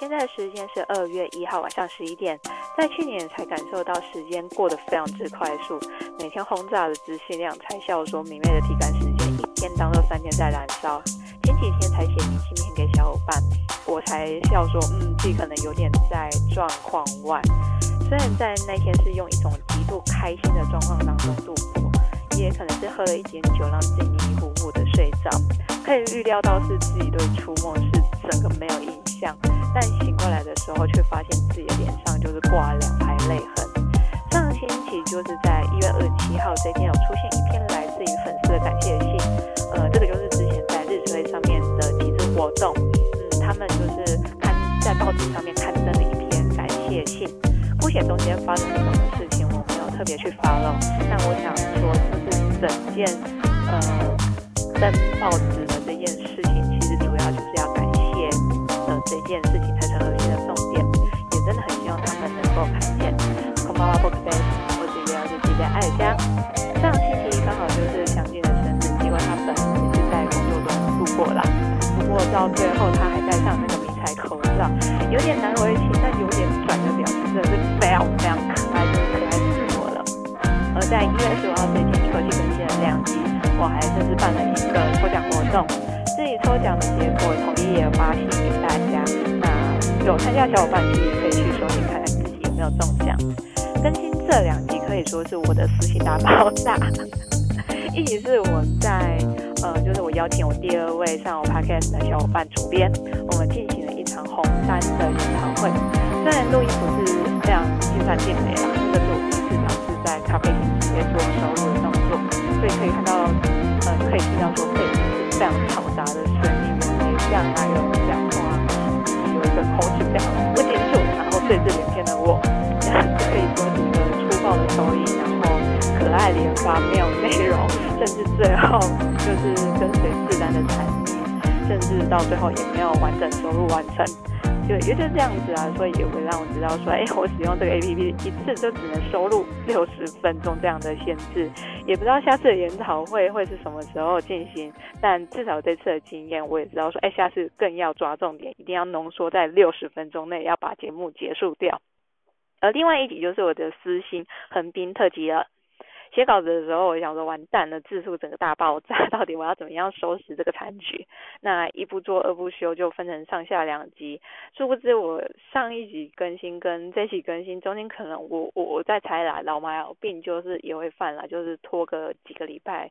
现在的时间是二月一号晚上十一点，在去年才感受到时间过得非常之快速，每天轰炸的资讯量才笑说明媚的体感时间一天当做三天在燃烧。前几天才写明信片给小伙伴，我才笑说，嗯，自己可能有点在状况外。虽然在那天是用一种极度开心的状况当中度过，也可能是喝了一点酒让自己迷迷糊糊的睡着，可以预料到是自己对初梦是整个没有印象。但醒过来的时候，却发现自己的脸上就是挂了两排泪痕。上个星期就是在一月二十七号这天，有出现一篇来自于粉丝的感谢信。呃，这个就是之前在日推上面的几次活动，嗯，他们就是看在报纸上面刊登了一篇感谢信。不写中间发生了什么事情，我没有特别去发了。但我想说，就是整件呃登报纸的这件事情，其实主要就是要感谢。这件事情才是核心的重点，也真的很希望他们能够看见。空巴巴 book face，我是一位日记的艾尔加。上星期刚好就是祥俊的生日，结果他本来是在工作中度过了。不过到最后他还戴上那个迷彩口罩，有点难为情，但有点拽的表情，真的是非常非常可爱，就是可爱死我了。而在一月十五号这我还甚至办了一个抽奖活动。自己抽奖的结果，统一也发信给大家。那有参加小伙伴其实可以去收听，看看自己有没有中奖。更新这两集可以说是我的私信大爆炸。一集是我在呃，就是我邀请我第二位上我 podcast 的小伙伴主编，我们进行了一场红山的研讨会。虽然录音不是非常尽善尽美啦，这是我第一次尝试在咖啡厅直接做收录的动作，所以可以看到，呃，可以听到说背景。非常嘈杂的声音，也像还有讲话，有一个口齿非常不清楚，然后对字连片的我，可以说是一个粗暴的收音，然后可爱连发没有内容，甚至最后就是跟随自然的产生，甚至到最后也没有完整收入完成。对，也就这样子啊，所以也会让我知道说，哎，我使用这个 A P P 一次就只能收录六十分钟这样的限制，也不知道下次的研讨会会是什么时候进行，但至少这次的经验，我也知道说，哎，下次更要抓重点，一定要浓缩在六十分钟内，要把节目结束掉。而另外一集就是我的私心横滨特辑了。写稿子的时候，我想说完蛋了，字数整个大爆炸，到底我要怎么样收拾这个残局？那一不做二不休，就分成上下两集。殊不知我上一集更新跟这集更新中间，可能我我我在猜啦，老妈有病就是也会犯了，就是拖个几个礼拜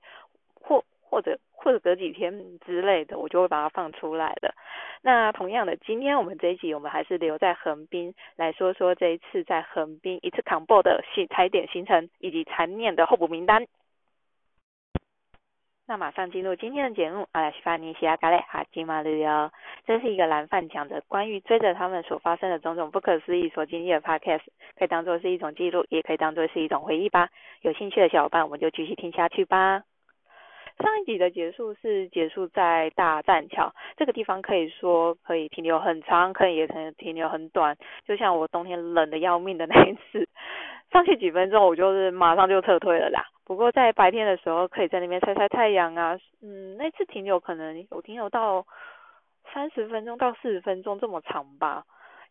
或。或者或者隔几天之类的，我就会把它放出来了。那同样的，今天我们这一集，我们还是留在横滨来说说这一次在横滨一次扛爆的行踩点行程以及残念的候补名单。那马上进入今天的节目，阿拉西巴尼西亚嘎雷哈吉马旅游，这是一个蓝饭讲的关于追着他们所发生的种种不可思议所经历的 podcast，可以当做是一种记录，也可以当做是一种回忆吧。有兴趣的小伙伴，我们就继续听下去吧。上一集的结束是结束在大栈桥这个地方，可以说可以停留很长，可以也可以停留很短。就像我冬天冷的要命的那一次，上去几分钟我就是马上就撤退了啦。不过在白天的时候，可以在那边晒晒太阳啊。嗯，那次停留可能有停留到三十分钟到四十分钟这么长吧。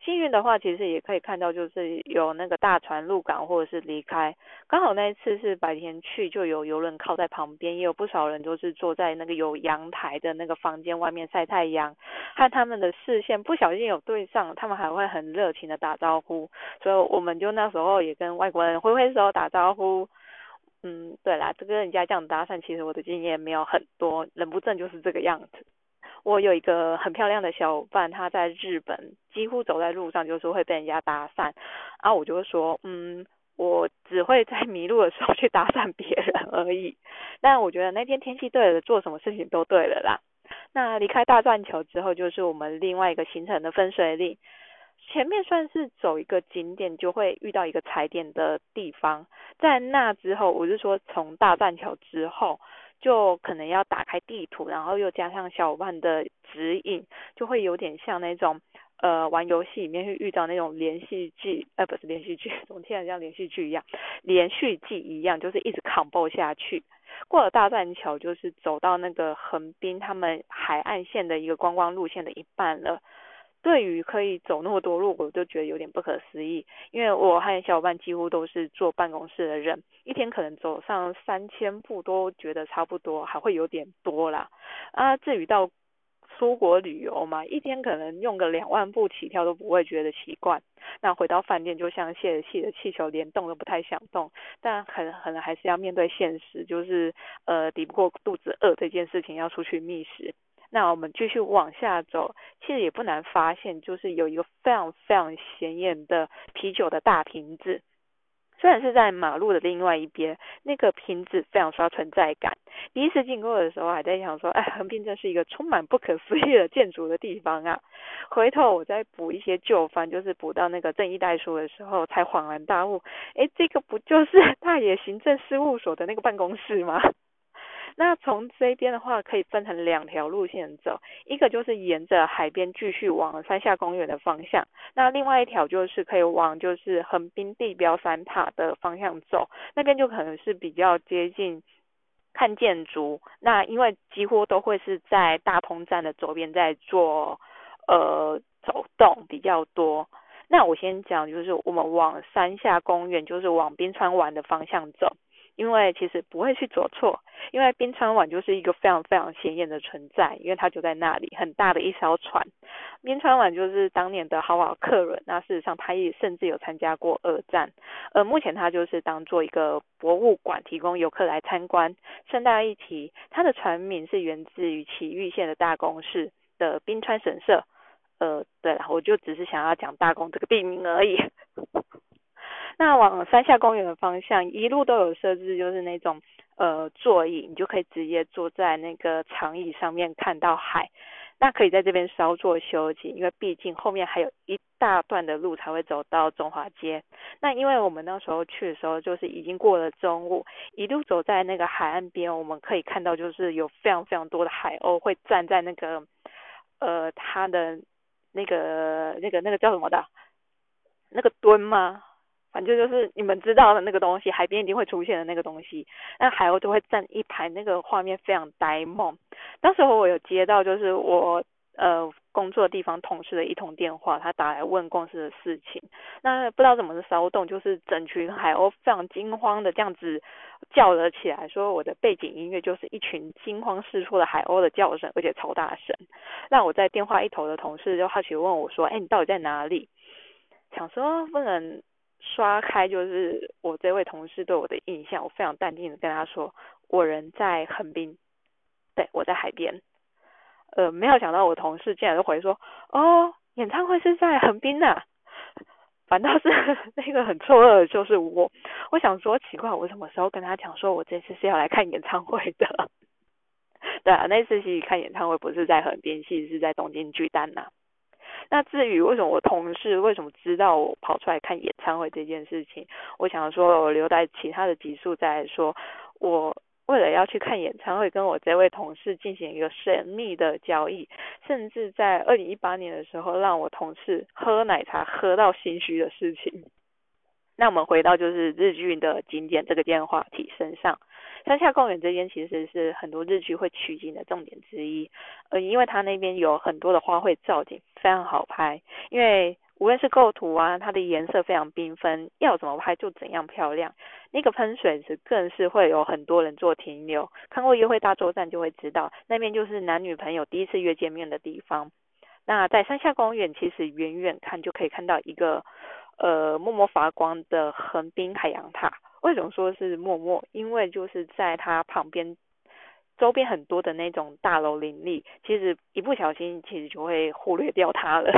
幸运的话，其实也可以看到，就是有那个大船入港或者是离开。刚好那一次是白天去，就有游轮靠在旁边，也有不少人都是坐在那个有阳台的那个房间外面晒太阳，和他们的视线不小心有对上，他们还会很热情的打招呼。所以我们就那时候也跟外国人挥挥手打招呼。嗯，对啦，这跟人家这样搭讪，其实我的经验没有很多，人不正就是这个样子。我有一个很漂亮的小伙伴，他在日本几乎走在路上就是会被人家搭讪，然后我就会说，嗯，我只会在迷路的时候去搭讪别人而已。但我觉得那天天气对了，做什么事情都对了啦。那离开大转桥之后，就是我们另外一个行程的分水岭。前面算是走一个景点，就会遇到一个踩点的地方。在那之后，我是说从大转桥之后。就可能要打开地图，然后又加上小伙伴的指引，就会有点像那种呃玩游戏里面会遇到那种连续剧，呃不是连续剧，怎么听起来像连续剧一样，连续剧一样，就是一直扛爆下去。过了大栈桥，就是走到那个横滨他们海岸线的一个观光路线的一半了。对于可以走那么多路，我就觉得有点不可思议。因为我和小伙伴几乎都是坐办公室的人，一天可能走上三千步都觉得差不多，还会有点多啦。啊，至于到出国旅游嘛，一天可能用个两万步起跳都不会觉得奇怪。那回到饭店就像泄了气的气球，连动都不太想动。但可可能还是要面对现实，就是呃抵不过肚子饿这件事情，要出去觅食。那我们继续往下走，其实也不难发现，就是有一个非常非常显眼的啤酒的大瓶子。虽然是在马路的另外一边，那个瓶子非常刷存在感。第一次经过的时候，还在想说，哎，横滨真是一个充满不可思议的建筑的地方啊。回头我再补一些旧番，就是补到那个正义代书的时候，才恍然大悟，哎，这个不就是 大野行政事务所的那个办公室吗？那从这边的话，可以分成两条路线走，一个就是沿着海边继续往山下公园的方向，那另外一条就是可以往就是横滨地标山塔的方向走，那边就可能是比较接近看建筑，那因为几乎都会是在大通站的左边在做呃走动比较多。那我先讲就是我们往山下公园，就是往冰川湾的方向走。因为其实不会去走错，因为冰川碗就是一个非常非常显眼的存在，因为它就在那里，很大的一艘船。冰川碗就是当年的豪华客轮，那事实上它也甚至有参加过二战，而目前它就是当做一个博物馆，提供游客来参观。顺带一提，它的船名是源自于崎玉县的大宫市的冰川神社。呃，对了，我就只是想要讲大宫这个地名而已。那往山下公园的方向，一路都有设置，就是那种呃座椅，你就可以直接坐在那个长椅上面看到海。那可以在这边稍作休息，因为毕竟后面还有一大段的路才会走到中华街。那因为我们那时候去的时候，就是已经过了中午，一路走在那个海岸边，我们可以看到就是有非常非常多的海鸥会站在那个呃它的那个那个那个叫什么的，那个墩吗？反正就是你们知道的那个东西，海边一定会出现的那个东西。那海鸥就会站一排，那个画面非常呆萌。当时候我有接到，就是我呃工作的地方同事的一通电话，他打来问公司的事情。那不知道怎么的骚动，就是整群海鸥非常惊慌的这样子叫了起来，说我的背景音乐就是一群惊慌失措的海鸥的叫声，而且超大声。那我在电话一头的同事就好奇问我说：“哎，你到底在哪里？”想说不能。刷开就是我这位同事对我的印象，我非常淡定的跟他说，我人在横滨，对我在海边，呃，没有想到我同事竟然就回说，哦，演唱会是在横滨呐，反倒是 那个很错愕的就是我，我想说奇怪，我什么时候跟他讲说我这次是要来看演唱会的？对啊，那次其实看演唱会不是在横滨，其实是在东京巨蛋呐。那至于为什么我同事为什么知道我跑出来看演唱会这件事情，我想说，我留在其他的集数再说。我为了要去看演唱会，跟我这位同事进行一个神秘的交易，甚至在二零一八年的时候，让我同事喝奶茶喝到心虚的事情。那我们回到就是日剧的景点这个电话题身上。山下公园这边其实是很多日剧会取景的重点之一，呃，因为它那边有很多的花卉造景，非常好拍。因为无论是构图啊，它的颜色非常缤纷，要怎么拍就怎样漂亮。那个喷水池更是会有很多人做停留，看过《约会大作战》就会知道，那边就是男女朋友第一次约见面的地方。那在山下公园，其实远远看就可以看到一个呃默默发光的横滨海洋塔。为什么说是默默？因为就是在它旁边，周边很多的那种大楼林立，其实一不小心其实就会忽略掉它了。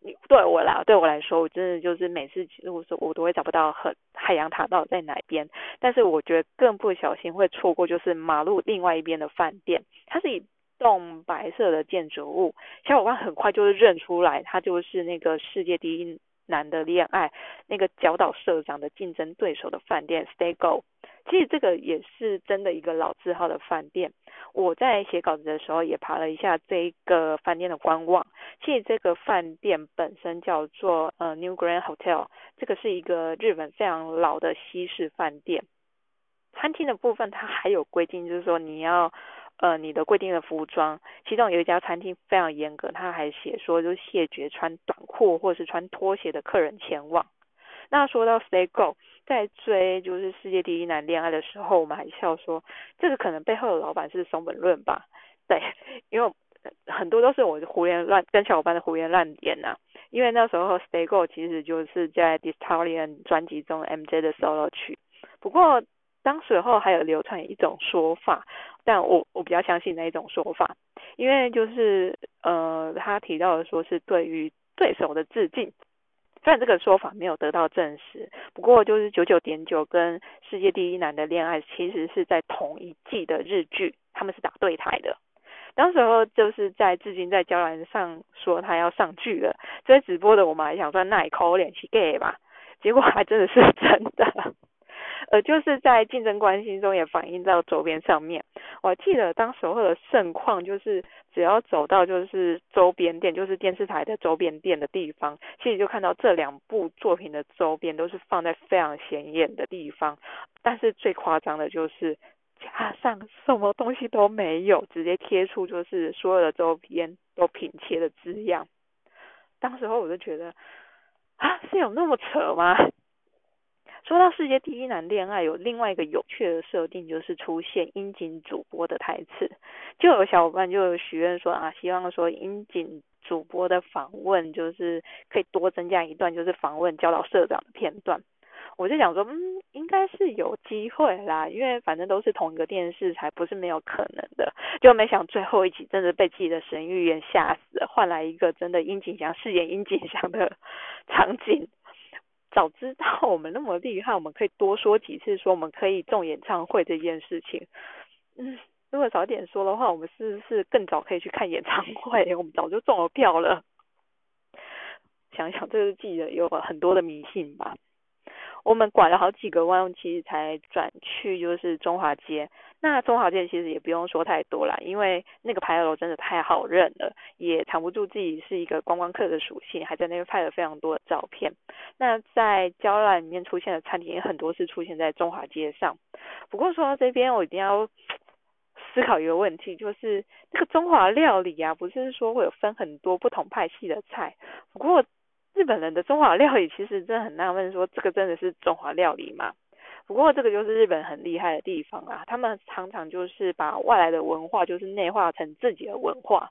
对我啦，对我来说，我真的就是每次如果说我都会找不到很海洋塔到底在哪边。但是我觉得更不小心会错过，就是马路另外一边的饭店，它是一栋白色的建筑物，小伙伴很快就是认出来，它就是那个世界第一。男的恋爱，那个角岛社长的竞争对手的饭店 Stay Go，其实这个也是真的一个老字号的饭店。我在写稿子的时候也爬了一下这一个饭店的官网，其实这个饭店本身叫做呃 New Grand Hotel，这个是一个日本非常老的西式饭店。餐厅的部分它还有规定，就是说你要呃你的规定的服装，其中有一家餐厅非常严格，他还写说就谢绝穿短裤或是穿拖鞋的客人前往。那说到 Stay Go，在追就是世界第一男恋爱的时候，我们还笑说这个可能背后的老板是松本润吧？对，因为很多都是我胡言乱跟小伙伴的胡言乱言呐。因为那时候 Stay Go 其实就是在 Distorian 专辑中 MJ 的 solo 曲。不过当时候还有流传一种说法，但我我比较相信那一种说法，因为就是呃他提到的说是对于对手的致敬。虽然这个说法没有得到证实，不过就是九九点九跟世界第一男的恋爱，其实是在同一季的日剧，他们是打对台的。当时候就是在至今在交兰上说他要上剧了，所以直播的我们还想说那也扣脸去 gay 吧，结果还真的是真的。呃，就是在竞争关系中也反映到周边上面。我记得当时候的盛况，就是只要走到就是周边店，就是电视台的周边店的地方，其实就看到这两部作品的周边都是放在非常显眼的地方。但是最夸张的就是加上什么东西都没有，直接贴出就是所有的周边都拼切的字样。当时候我就觉得啊，是有那么扯吗？说到世界第一男恋爱，有另外一个有趣的设定，就是出现樱井主播的台词。就有小伙伴就许愿说啊，希望说樱井主播的访问，就是可以多增加一段，就是访问教导社长的片段。我就想说，嗯，应该是有机会啦，因为反正都是同一个电视台，不是没有可能的。就没想最后一集真的被自己的神预言吓死了，换来一个真的樱井翔饰演樱井翔的 场景。早知道我们那么厉害，我们可以多说几次，说我们可以中演唱会这件事情。嗯，如果早点说的话，我们是不是更早可以去看演唱会？我们早就中了票了。想想这是记得有很多的迷信吧。我们拐了好几个弯，其实才转去就是中华街。那中华街其实也不用说太多啦，因为那个牌楼真的太好认了，也藏不住自己是一个观光客的属性，还在那边拍了非常多的照片。那在胶囊里面出现的餐厅也很多是出现在中华街上。不过说到这边，我一定要思考一个问题，就是那个中华料理啊，不是说会有分很多不同派系的菜，不过。日本人的中华料理 其实真的很纳闷，说这个真的是中华料理吗？不过这个就是日本很厉害的地方啊，他们常常就是把外来的文化就是内化成自己的文化。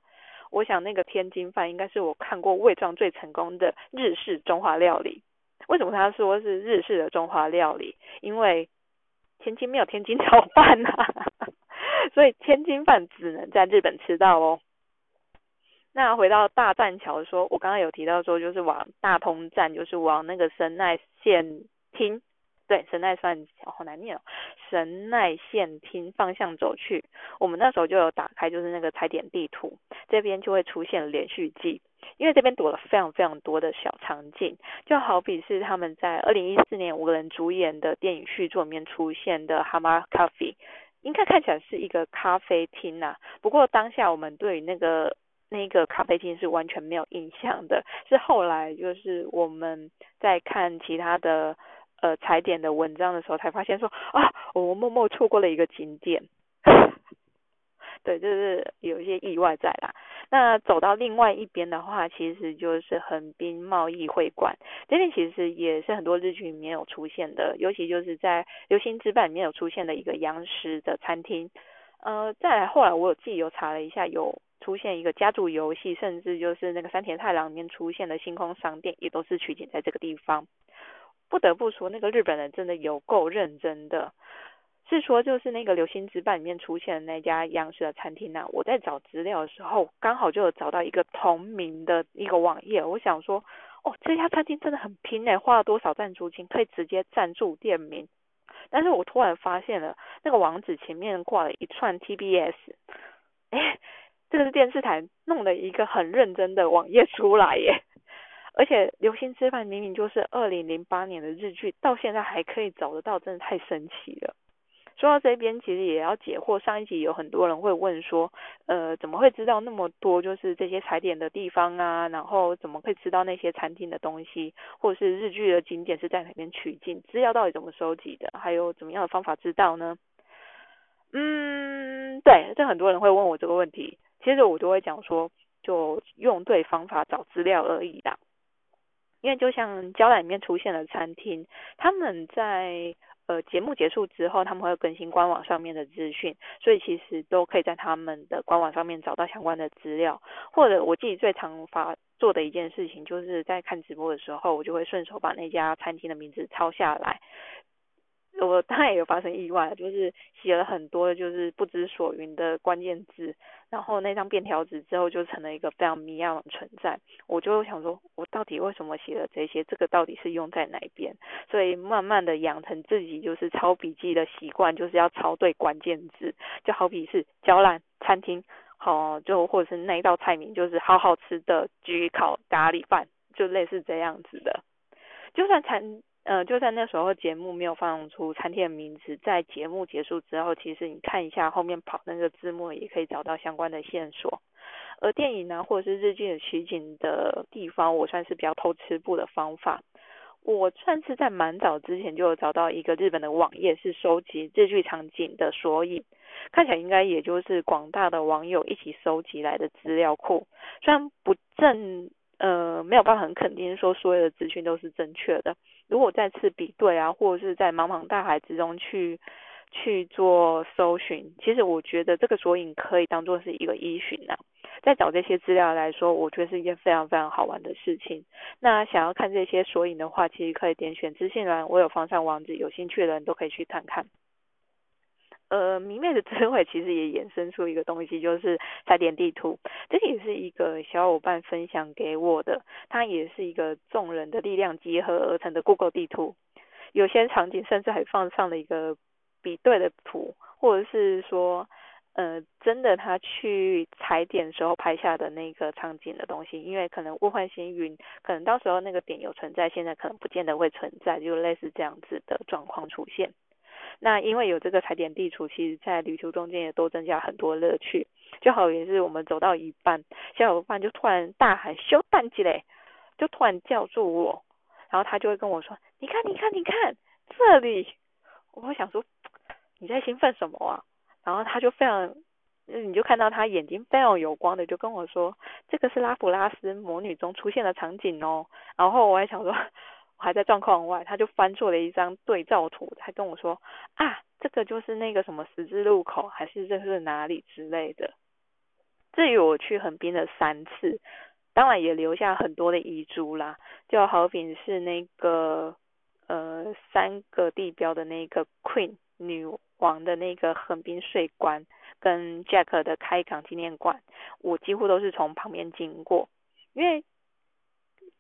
我想那个天津饭应该是我看过味状最成功的日式中华料理。为什么他说是日式的中华料理？因为天津没有天津炒饭啊，所以天津饭只能在日本吃到哦。那回到大站桥，说我刚刚有提到说，就是往大通站，就是往那个神奈线厅，对，神奈算好难念哦，神奈线厅方向走去。我们那时候就有打开，就是那个踩点地图，这边就会出现连续剧，因为这边躲了非常非常多的小场景，就好比是他们在二零一四年五个人主演的电影续作里面出现的 Hammer Coffee，应该看起来是一个咖啡厅呐，不过当下我们对于那个。那个咖啡厅是完全没有印象的，是后来就是我们在看其他的呃踩点的文章的时候，才发现说啊，我默默错过了一个景点。对，就是有一些意外在啦。那走到另外一边的话，其实就是横滨贸易会馆这边，其实也是很多日剧里面有出现的，尤其就是在《流星之绊》里面有出现的一个洋食的餐厅。呃，再来后来我有自己有查了一下有。出现一个家族游戏，甚至就是那个山田太郎里面出现的星空商店，也都是取景在这个地方。不得不说，那个日本人真的有够认真的。是说，就是那个流星之绊里面出现的那家央视的餐厅呢？我在找资料的时候，刚好就有找到一个同名的一个网页。我想说，哦，这家餐厅真的很拼诶，花了多少赞助金可以直接赞助店名？但是我突然发现了，那个网址前面挂了一串 TBS，哎。这个是电视台弄的一个很认真的网页出来耶，而且《流星之饭》明明就是二零零八年的日剧，到现在还可以找得到，真的太神奇了。说到这边，其实也要解惑。上一集有很多人会问说，呃，怎么会知道那么多？就是这些踩点的地方啊，然后怎么会知道那些餐厅的东西，或者是日剧的景点是在哪边取景？资料到底怎么收集的？还有怎么样的方法知道呢？嗯。嗯，对，这很多人会问我这个问题，接着我就会讲说，就用对方法找资料而已啦。因为就像胶带里面出现了餐厅，他们在呃节目结束之后，他们会更新官网上面的资讯，所以其实都可以在他们的官网上面找到相关的资料。或者我自己最常发做的一件事情，就是在看直播的时候，我就会顺手把那家餐厅的名字抄下来。我当然也有发生意外，就是写了很多就是不知所云的关键字，然后那张便条纸之后就成了一个非常谜样的存在。我就想说，我到底为什么写了这些？这个到底是用在哪边？所以慢慢的养成自己就是抄笔记的习惯，就是要抄对关键字。就好比是胶兰餐厅，好，就或者是那一道菜名就是好好吃的焗烤咖喱饭，就类似这样子的。就算餐。呃，就在那时候节目没有放出餐厅的名字，在节目结束之后，其实你看一下后面跑那个字幕，也可以找到相关的线索。而电影呢，或者是日剧的取景的地方，我算是比较偷吃步的方法。我算是在蛮早之前就有找到一个日本的网页，是收集日剧场景的索引，看起来应该也就是广大的网友一起收集来的资料库，虽然不正。呃，没有办法很肯定说所有的资讯都是正确的。如果再次比对啊，或者是在茫茫大海之中去去做搜寻，其实我觉得这个索引可以当做是一个依循呐。在找这些资料来说，我觉得是一件非常非常好玩的事情。那想要看这些索引的话，其实可以点选资讯栏，我有放上网址，有兴趣的人都可以去看看。呃，迷妹的智慧其实也衍生出一个东西，就是踩点地图。这个也是一个小伙伴分享给我的，它也是一个众人的力量结合而成的 Google 地图。有些场景甚至还放上了一个比对的图，或者是说，呃，真的他去踩点时候拍下的那个场景的东西，因为可能物换星云，可能到时候那个点有存在，现在可能不见得会存在，就类似这样子的状况出现。那因为有这个踩点地图，其实在旅途中间也都增加很多乐趣。就好也是我们走到一半，小伙伴就突然大喊“修蛋机嘞”，就突然叫住我，然后他就会跟我说：“你看，你看，你看这里。”我会想说：“你在兴奋什么啊？”然后他就非常，你就看到他眼睛非常有光的，就跟我说：“这个是拉普拉斯魔女中出现的场景哦。”然后我还想说。我还在状况外，他就翻出了一张对照图，他跟我说：“啊，这个就是那个什么十字路口，还是这是哪里之类的。”至于我去横滨了三次，当然也留下很多的遗珠啦，就好比是那个呃三个地标的那个 Queen 女王的那个横滨税关，跟 Jack 的开港纪念馆，我几乎都是从旁边经过，因为。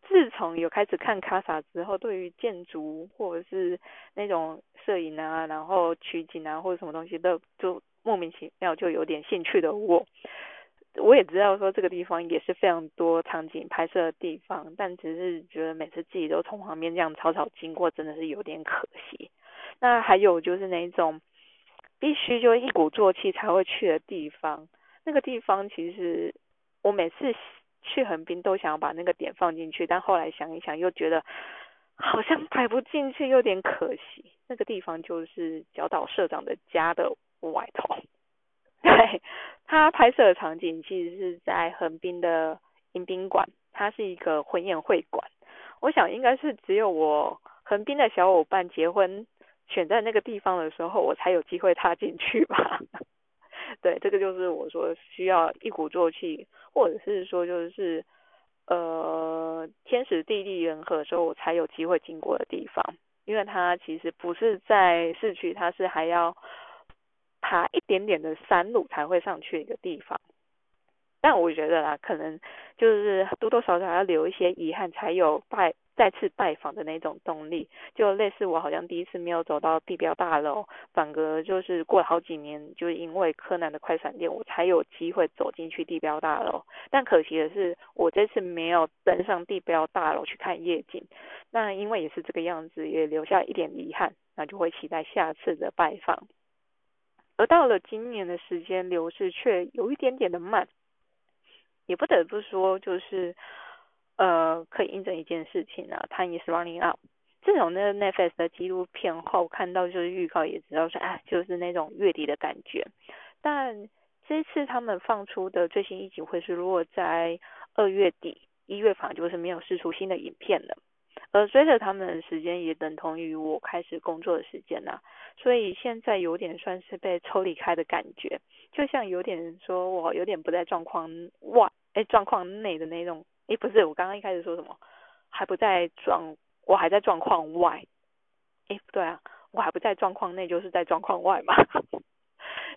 自从有开始看卡萨之后，对于建筑或者是那种摄影啊，然后取景啊或者什么东西都就莫名其妙就有点兴趣的我，我也知道说这个地方也是非常多场景拍摄的地方，但只是觉得每次自己都从旁边这样草草经过，真的是有点可惜。那还有就是那种必须就一鼓作气才会去的地方，那个地方其实我每次。去横滨都想要把那个点放进去，但后来想一想又觉得好像排不进去，有点可惜。那个地方就是角岛社长的家的外头，对他拍摄的场景其实是在横滨的迎宾馆，它是一个婚宴会馆。我想应该是只有我横滨的小伙伴结婚选在那个地方的时候，我才有机会踏进去吧。对，这个就是我说需要一鼓作气，或者是说就是呃天时地利人和的时候我才有机会经过的地方，因为它其实不是在市区，它是还要爬一点点的山路才会上去一个地方。但我觉得啦，可能就是多多少少要留一些遗憾，才有拜。再次拜访的那种动力，就类似我好像第一次没有走到地标大楼，反而就是过了好几年，就因为柯南的快闪店，我才有机会走进去地标大楼。但可惜的是，我这次没有登上地标大楼去看夜景。那因为也是这个样子，也留下一点遗憾，那就会期待下次的拜访。而到了今年的时间流逝却有一点点的慢，也不得不说就是。呃，可以印证一件事情啊他也是 running out。这种那个 Netflix 的纪录片后看到就是预告也知道说，啊，就是那种月底的感觉。但这次他们放出的最新一集会是落在二月底，一月反而就是没有试出新的影片了。而追着他们的时间也等同于我开始工作的时间呐，所以现在有点算是被抽离开的感觉，就像有点说我有点不在状况外，哎，状况内的那种，哎，不是，我刚刚一开始说什么，还不在状，我还在状况外，哎，不对啊，我还不在状况内，就是在状况外嘛。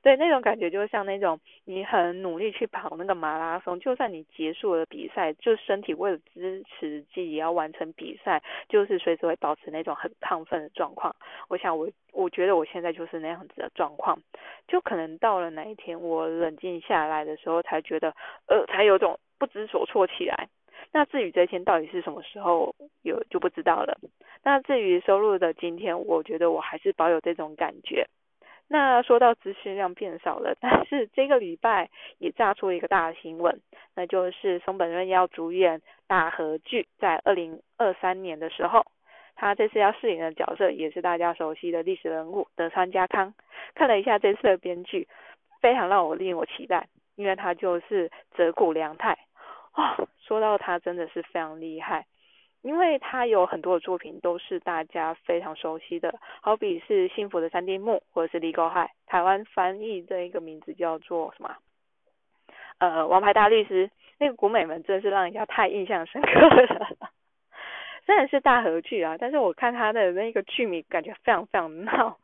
对，那种感觉就像那种你很努力去跑那个马拉松，就算你结束了比赛，就身体为了支持自己要完成比赛，就是随时会保持那种很亢奋的状况。我想我我觉得我现在就是那样子的状况，就可能到了哪一天我冷静下来的时候，才觉得呃，才有种不知所措起来。那至于这一天到底是什么时候有就不知道了。那至于收入的今天，我觉得我还是保有这种感觉。那说到资讯量变少了，但是这个礼拜也炸出一个大新闻，那就是松本润要主演大和剧，在二零二三年的时候，他这次要饰演的角色也是大家熟悉的历史人物德川家康。看了一下这次的编剧，非常让我令我期待，因为他就是泽谷良太。哦，说到他真的是非常厉害。因为他有很多的作品都是大家非常熟悉的，好比是《幸福的三丁目》或者是《Legal High》，台湾翻译的一个名字叫做什么？呃，《王牌大律师》那个古美门真是让人家太印象深刻了。虽然是大合剧啊，但是我看他的那个剧名感觉非常非常闹。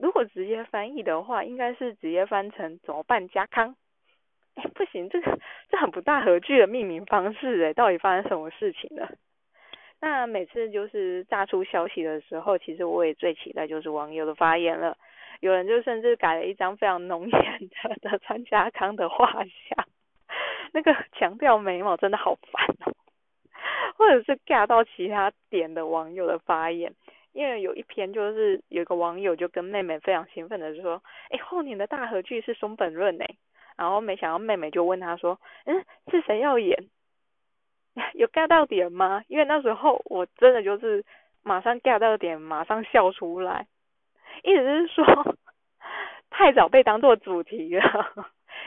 如果直接翻译的话，应该是直接翻成怎么办家康？不行，这个这很不大合剧的命名方式哎，到底发生什么事情了？那每次就是炸出消息的时候，其实我也最期待就是网友的发言了。有人就甚至改了一张非常浓颜的 的参加康的画像，那个强调眉毛真的好烦哦。或者是尬到其他点的网友的发言，因为有一篇就是有个网友就跟妹妹非常兴奋的说：“哎，后年的大合剧是松本润哎。”然后没想到妹妹就问他说：“嗯，是谁要演？” 有 get 到点吗？因为那时候我真的就是马上 get 到点，马上笑出来。意思是说太早被当做主题了，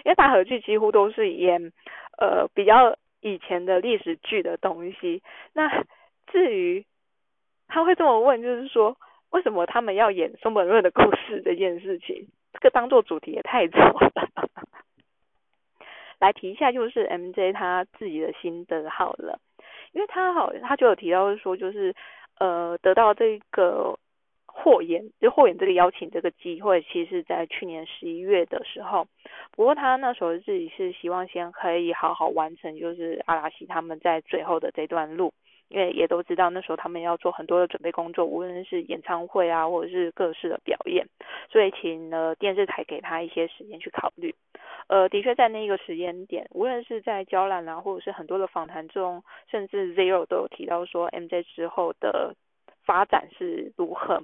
因为大合剧几乎都是演呃比较以前的历史剧的东西。那至于他会这么问，就是说为什么他们要演松本润的故事这件事情，这个当做主题也太早了。来提一下，就是 M J 他自己的心得好了，因为他好，他就有提到说，就是呃，得到这个霍言，就霍言这个邀请这个机会，其实在去年十一月的时候，不过他那时候自己是希望先可以好好完成，就是阿拉西他们在最后的这段路。因为也都知道那时候他们要做很多的准备工作，无论是演唱会啊，或者是各式的表演，所以请了电视台给他一些时间去考虑。呃，的确在那个时间点，无论是在娇兰啊，或者是很多的访谈中，甚至 Zero 都有提到说 MJ 之后的发展是如何。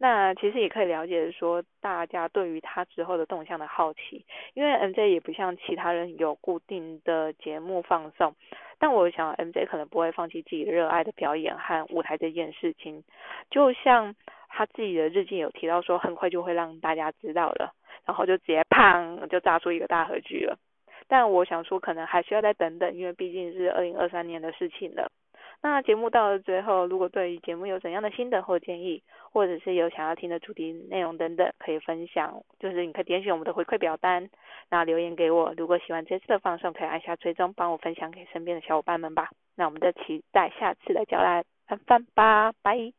那其实也可以了解说，大家对于他之后的动向的好奇，因为 MJ 也不像其他人有固定的节目放送，但我想 MJ 可能不会放弃自己热爱的表演和舞台这件事情，就像他自己的日记有提到说，很快就会让大家知道了，然后就直接砰就炸出一个大合剧了。但我想说，可能还需要再等等，因为毕竟是二零二三年的事情了。那节目到了最后，如果对于节目有怎样的心得或建议，或者是有想要听的主题内容等等，可以分享，就是你可以点选我们的回馈表单，那留言给我。如果喜欢这次的放送，可以按下追踪，帮我分享给身边的小伙伴们吧。那我们就期待下次的交来翻翻吧，拜。